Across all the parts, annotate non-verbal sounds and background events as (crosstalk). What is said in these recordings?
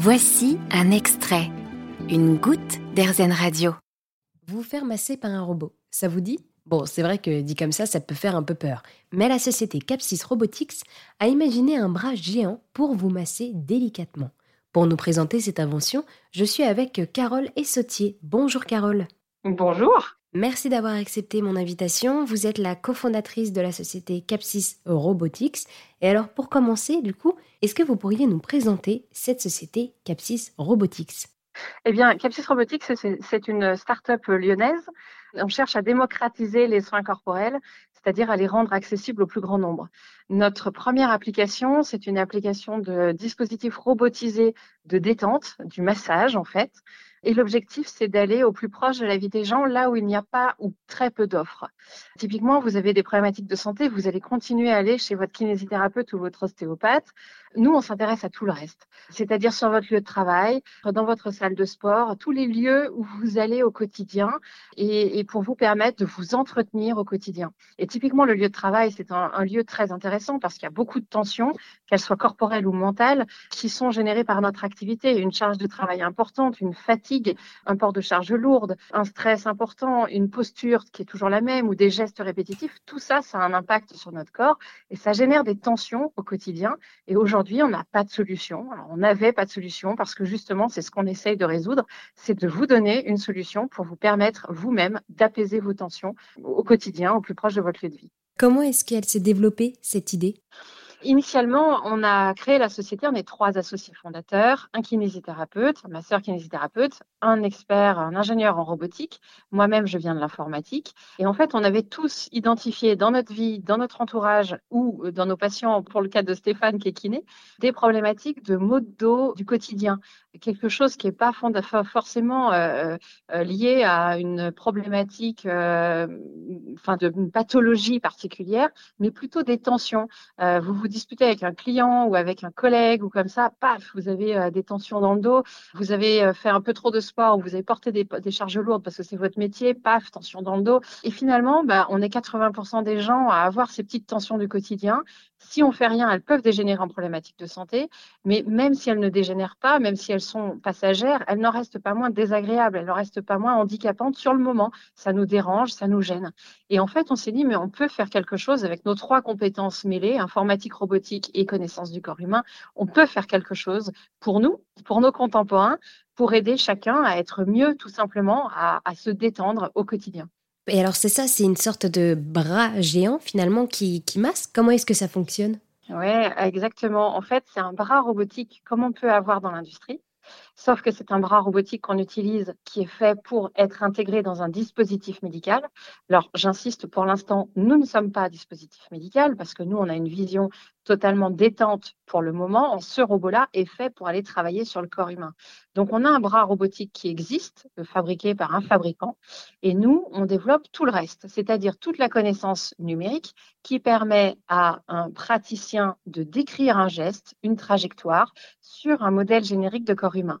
Voici un extrait, une goutte d'Airzen Radio. Vous faire masser par un robot, ça vous dit? Bon, c'est vrai que dit comme ça, ça peut faire un peu peur. Mais la société Capsys Robotics a imaginé un bras géant pour vous masser délicatement. Pour nous présenter cette invention, je suis avec CaroleEssautier. Bonjour Carole. Bonjour. Merci d'avoir accepté mon invitation. Vous êtes la cofondatrice de la société Capsys Robotics. Et alors, pour commencer, du coup, est-ce que vous pourriez nous présenter cette société Capsys Robotics? Eh bien, Capsys Robotics, c'est une start-up lyonnaise. On cherche à démocratiser les soins corporels, c'est-à-dire à les rendre accessibles au plus grand nombre. Notre première application, c'est une application de dispositif robotisé de détente, du massage en fait. Et l'objectif, c'est d'aller au plus proche de la vie des gens, là où il n'y a pas ou très peu d'offres. Typiquement, vous avez des problématiques de santé, vous allez continuer à aller chez votre kinésithérapeute ou votre ostéopathe. Nous, on s'intéresse à tout le reste, c'est-à-dire sur votre lieu de travail, dans votre salle de sport, tous les lieux où vous allez au quotidien et, pour vous permettre de vous entretenir au quotidien. Et typiquement, le lieu de travail, c'est un, un lieu très intéressant parce qu'il y a beaucoup de tensions, qu'elles soient corporelles ou mentales, qui sont générées par notre activité. Une charge de travail importante, une fatigue, un port de charge lourde, un stress important, une posture qui est toujours la même ou des gestes répétitifs. Tout ça, ça a un impact sur notre corps et ça génère des tensions au quotidien. Et aujourd'hui, on n'a pas de solution. On n'avait pas de solution parce que justement, c'est ce qu'on essaye de résoudre, c'est de vous donner une solution pour vous permettre vous-même d'apaiser vos tensions au quotidien, au plus proche de votre lieu de vie. Comment est-ce qu'elle s'est développée, cette idée? Initialement, on a créé la société, on est trois associés fondateurs, un kinésithérapeute, ma sœur kinésithérapeute, un expert, un ingénieur en robotique, moi-même je viens de l'informatique. Et en fait, on avait tous identifié dans notre vie, dans notre entourage ou dans nos patients, pour le cas de Stéphane qui est kiné, des problématiques de maux de dos du quotidien, quelque chose qui n'est pas forcément euh, euh, lié à une problématique, euh, enfin d'une pathologie particulière, mais plutôt des tensions. vous disputez avec un client ou avec un collègue ou comme ça, paf, vous avez des tensions dans le dos, vous avez fait un peu trop de sport ou vous avez porté des, charges lourdes parce que c'est votre métier, paf, tension dans le dos. Et finalement, bah, on est 80% des gens à avoir ces petites tensions du quotidien. Si on fait rien, elles peuvent dégénérer en problématiques de santé, mais même si elles ne dégénèrent pas, même si elles sont passagères, elles n'en restent pas moins désagréables, elles n'en restent pas moins handicapantes sur le moment. Ça nous dérange, ça nous gêne. Et en fait, on s'est dit, mais on peut faire quelque chose avec nos trois compétences mêlées, informatique, robotique et connaissance du corps humain. On peut faire quelque chose pour nous, pour nos contemporains, pour aider chacun à être mieux, tout simplement, à, se détendre au quotidien. Et alors c'est ça, c'est une sorte de bras géant finalement qui, masse. Comment est-ce que ça fonctionne? Oui, exactement. En fait, c'est un bras robotique comme on peut avoir dans l'industrie. Sauf que c'est un bras robotique qu'on utilise qui est fait pour être intégré dans un dispositif médical. Alors, j'insiste, pour l'instant, nous ne sommes pas un dispositif médical parce que nous, on a une vision totalement détente pour le moment. Ce robot-là est fait pour aller travailler sur le corps humain. Donc, on a un bras robotique qui existe, fabriqué par un fabricant, et nous, on développe tout le reste, c'est-à-dire toute la connaissance numérique qui permet à un praticien de décrire un geste, une trajectoire sur un modèle générique de corps humain.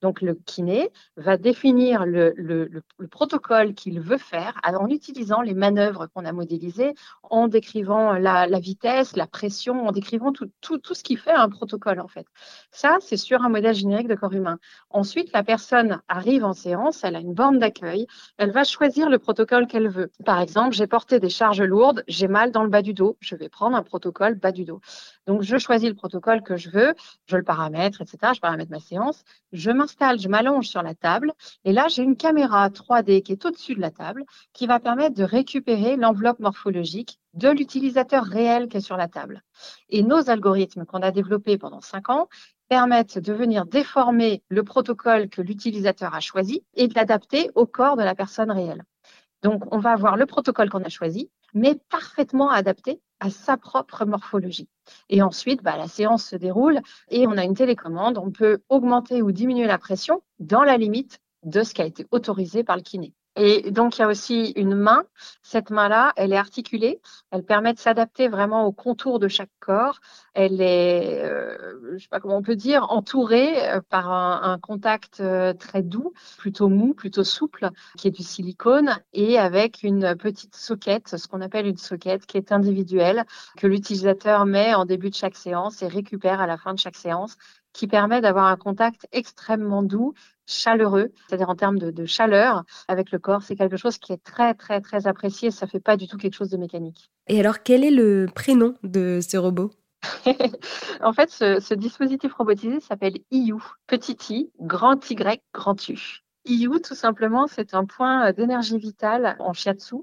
Donc, le kiné va définir le, protocole qu'il veut faire en utilisant les manœuvres qu'on a modélisées, en décrivant la, vitesse, la pression, en décrivant tout, tout, ce qui fait un protocole, en fait. Ça, c'est sur un modèle générique de corps humain. Ensuite, la personne arrive en séance, elle a une borne d'accueil, elle va choisir le protocole qu'elle veut. Par exemple, j'ai porté des charges lourdes, j'ai mal dans le bas du dos, je vais prendre un protocole bas du dos. Donc, je choisis le protocole que je veux, je le paramètre, etc. Je paramètre ma séance, je je m'allonge sur la table, et là, j'ai une caméra 3D qui est au-dessus de la table, qui va permettre de récupérer l'enveloppe morphologique de l'utilisateur réel qui est sur la table. Et nos algorithmes qu'on a développés pendant cinq ans permettent de venir déformer le protocole que l'utilisateur a choisi et de l'adapter au corps de la personne réelle. Donc, on va avoir le protocole qu'on a choisi, mais parfaitement adapté à sa propre morphologie. Et ensuite, bah, la séance se déroule et on a une télécommande. On peut augmenter ou diminuer la pression dans la limite de ce qui a été autorisé par le kiné. Et donc, il y a aussi une main. Cette main-là, elle est articulée. Elle permet de s'adapter vraiment au contour de chaque corps. Elle est, euh, je ne sais pas comment on peut dire, entourée euh, par un, contact euh, très doux, plutôt mou, plutôt souple, qui est du silicone et avec une petite soquette, ce qu'on appelle une soquette qui est individuelle, que l'utilisateur met en début de chaque séance et récupère à la fin de chaque séance qui permet d'avoir un contact extrêmement doux, chaleureux, c'est-à-dire en termes de, de, chaleur avec le corps. C'est quelque chose qui est très, très, très apprécié. Ça fait pas du tout quelque chose de mécanique. Et alors, quel est le prénom de ce robot? (laughs) En fait, ce, ce, dispositif robotisé s'appelle IU, petit i, grand Y, grand U. IU, tout simplement, c'est un point d'énergie vitale en shiatsu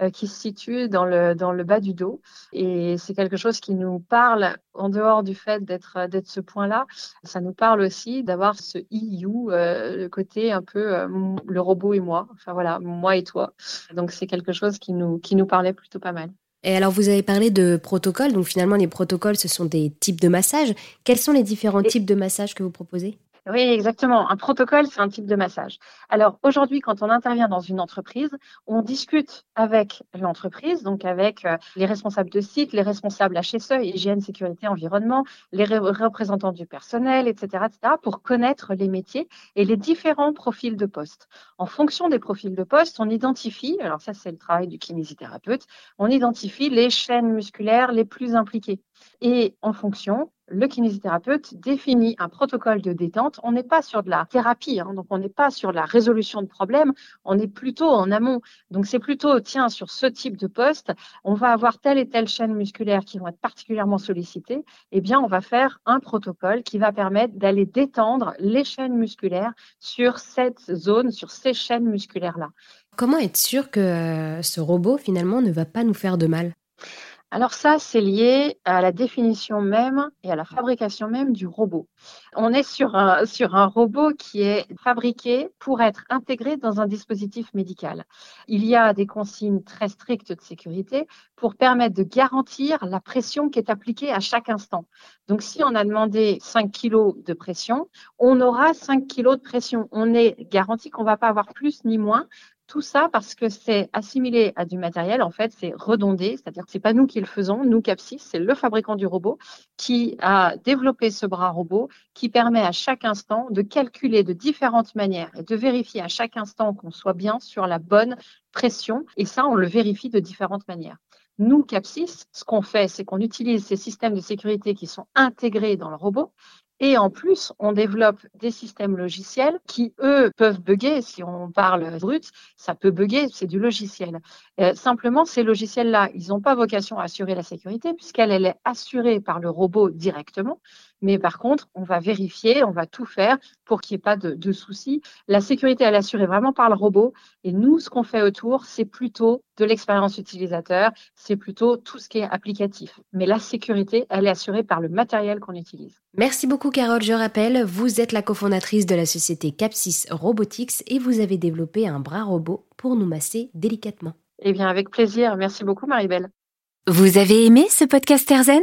euh, qui se situe dans le, dans le bas du dos. Et c'est quelque chose qui nous parle, en dehors du fait d'être, d'être ce point-là, ça nous parle aussi d'avoir ce IU, euh, le côté un peu euh, le robot et moi, enfin voilà, moi et toi. Donc c'est quelque chose qui nous, qui nous parlait plutôt pas mal. Et alors, vous avez parlé de protocoles. Donc, finalement, les protocoles, ce sont des types de massages. Quels sont les différents types de massages que vous proposez? Oui, exactement. Un protocole, c'est un type de massage. Alors aujourd'hui, quand on intervient dans une entreprise, on discute avec l'entreprise, donc avec euh, les responsables de site, les responsables HSE, hygiène, sécurité, environnement, les représentants du personnel, etc., etc., pour connaître les métiers et les différents profils de poste. En fonction des profils de poste, on identifie, alors ça c'est le travail du kinésithérapeute, on identifie les chaînes musculaires les plus impliquées. Et en fonction, le kinésithérapeute définit un protocole de détente. On n'est pas sur de la thérapie, hein, donc on n'est pas sur la résolution de problèmes, on est plutôt en amont. Donc c'est plutôt, tiens, sur ce type de poste, on va avoir telle et telle chaîne musculaire qui vont être particulièrement sollicitées. Eh bien, on va faire un protocole qui va permettre d'aller détendre les chaînes musculaires sur cette zone, sur ces chaînes musculaires-là. Comment être sûr que euh, ce robot, finalement, ne va pas nous faire de mal? Alors ça, c'est lié à la définition même et à la fabrication même du robot. On est sur un, sur un robot qui est fabriqué pour être intégré dans un dispositif médical. Il y a des consignes très strictes de sécurité pour permettre de garantir la pression qui est appliquée à chaque instant. Donc si on a demandé 5 kg de pression, on aura 5 kg de pression. On est garanti qu'on ne va pas avoir plus ni moins tout ça parce que c'est assimilé à du matériel, en fait, c'est redondé, c'est-à-dire que c'est pas nous qui le faisons, nous Capsis, c'est le fabricant du robot qui a développé ce bras robot qui permet à chaque instant de calculer de différentes manières et de vérifier à chaque instant qu'on soit bien sur la bonne pression. Et ça, on le vérifie de différentes manières. Nous, Capsis, ce qu'on fait, c'est qu'on utilise ces systèmes de sécurité qui sont intégrés dans le robot et en plus, on développe des systèmes logiciels qui, eux, peuvent bugger. Si on parle brut, ça peut bugger, c'est du logiciel. Euh, simplement, ces logiciels-là, ils n'ont pas vocation à assurer la sécurité puisqu'elle elle est assurée par le robot directement. Mais par contre, on va vérifier, on va tout faire pour qu'il n'y ait pas de, de, soucis. La sécurité, elle est assurée vraiment par le robot. Et nous, ce qu'on fait autour, c'est plutôt de l'expérience utilisateur, c'est plutôt tout ce qui est applicatif. Mais la sécurité, elle est assurée par le matériel qu'on utilise. Merci beaucoup, Carole. Je rappelle, vous êtes la cofondatrice de la société Capsis Robotics et vous avez développé un bras robot pour nous masser délicatement. Eh bien, avec plaisir. Merci beaucoup, Maribel. Vous avez aimé ce podcast Erzen?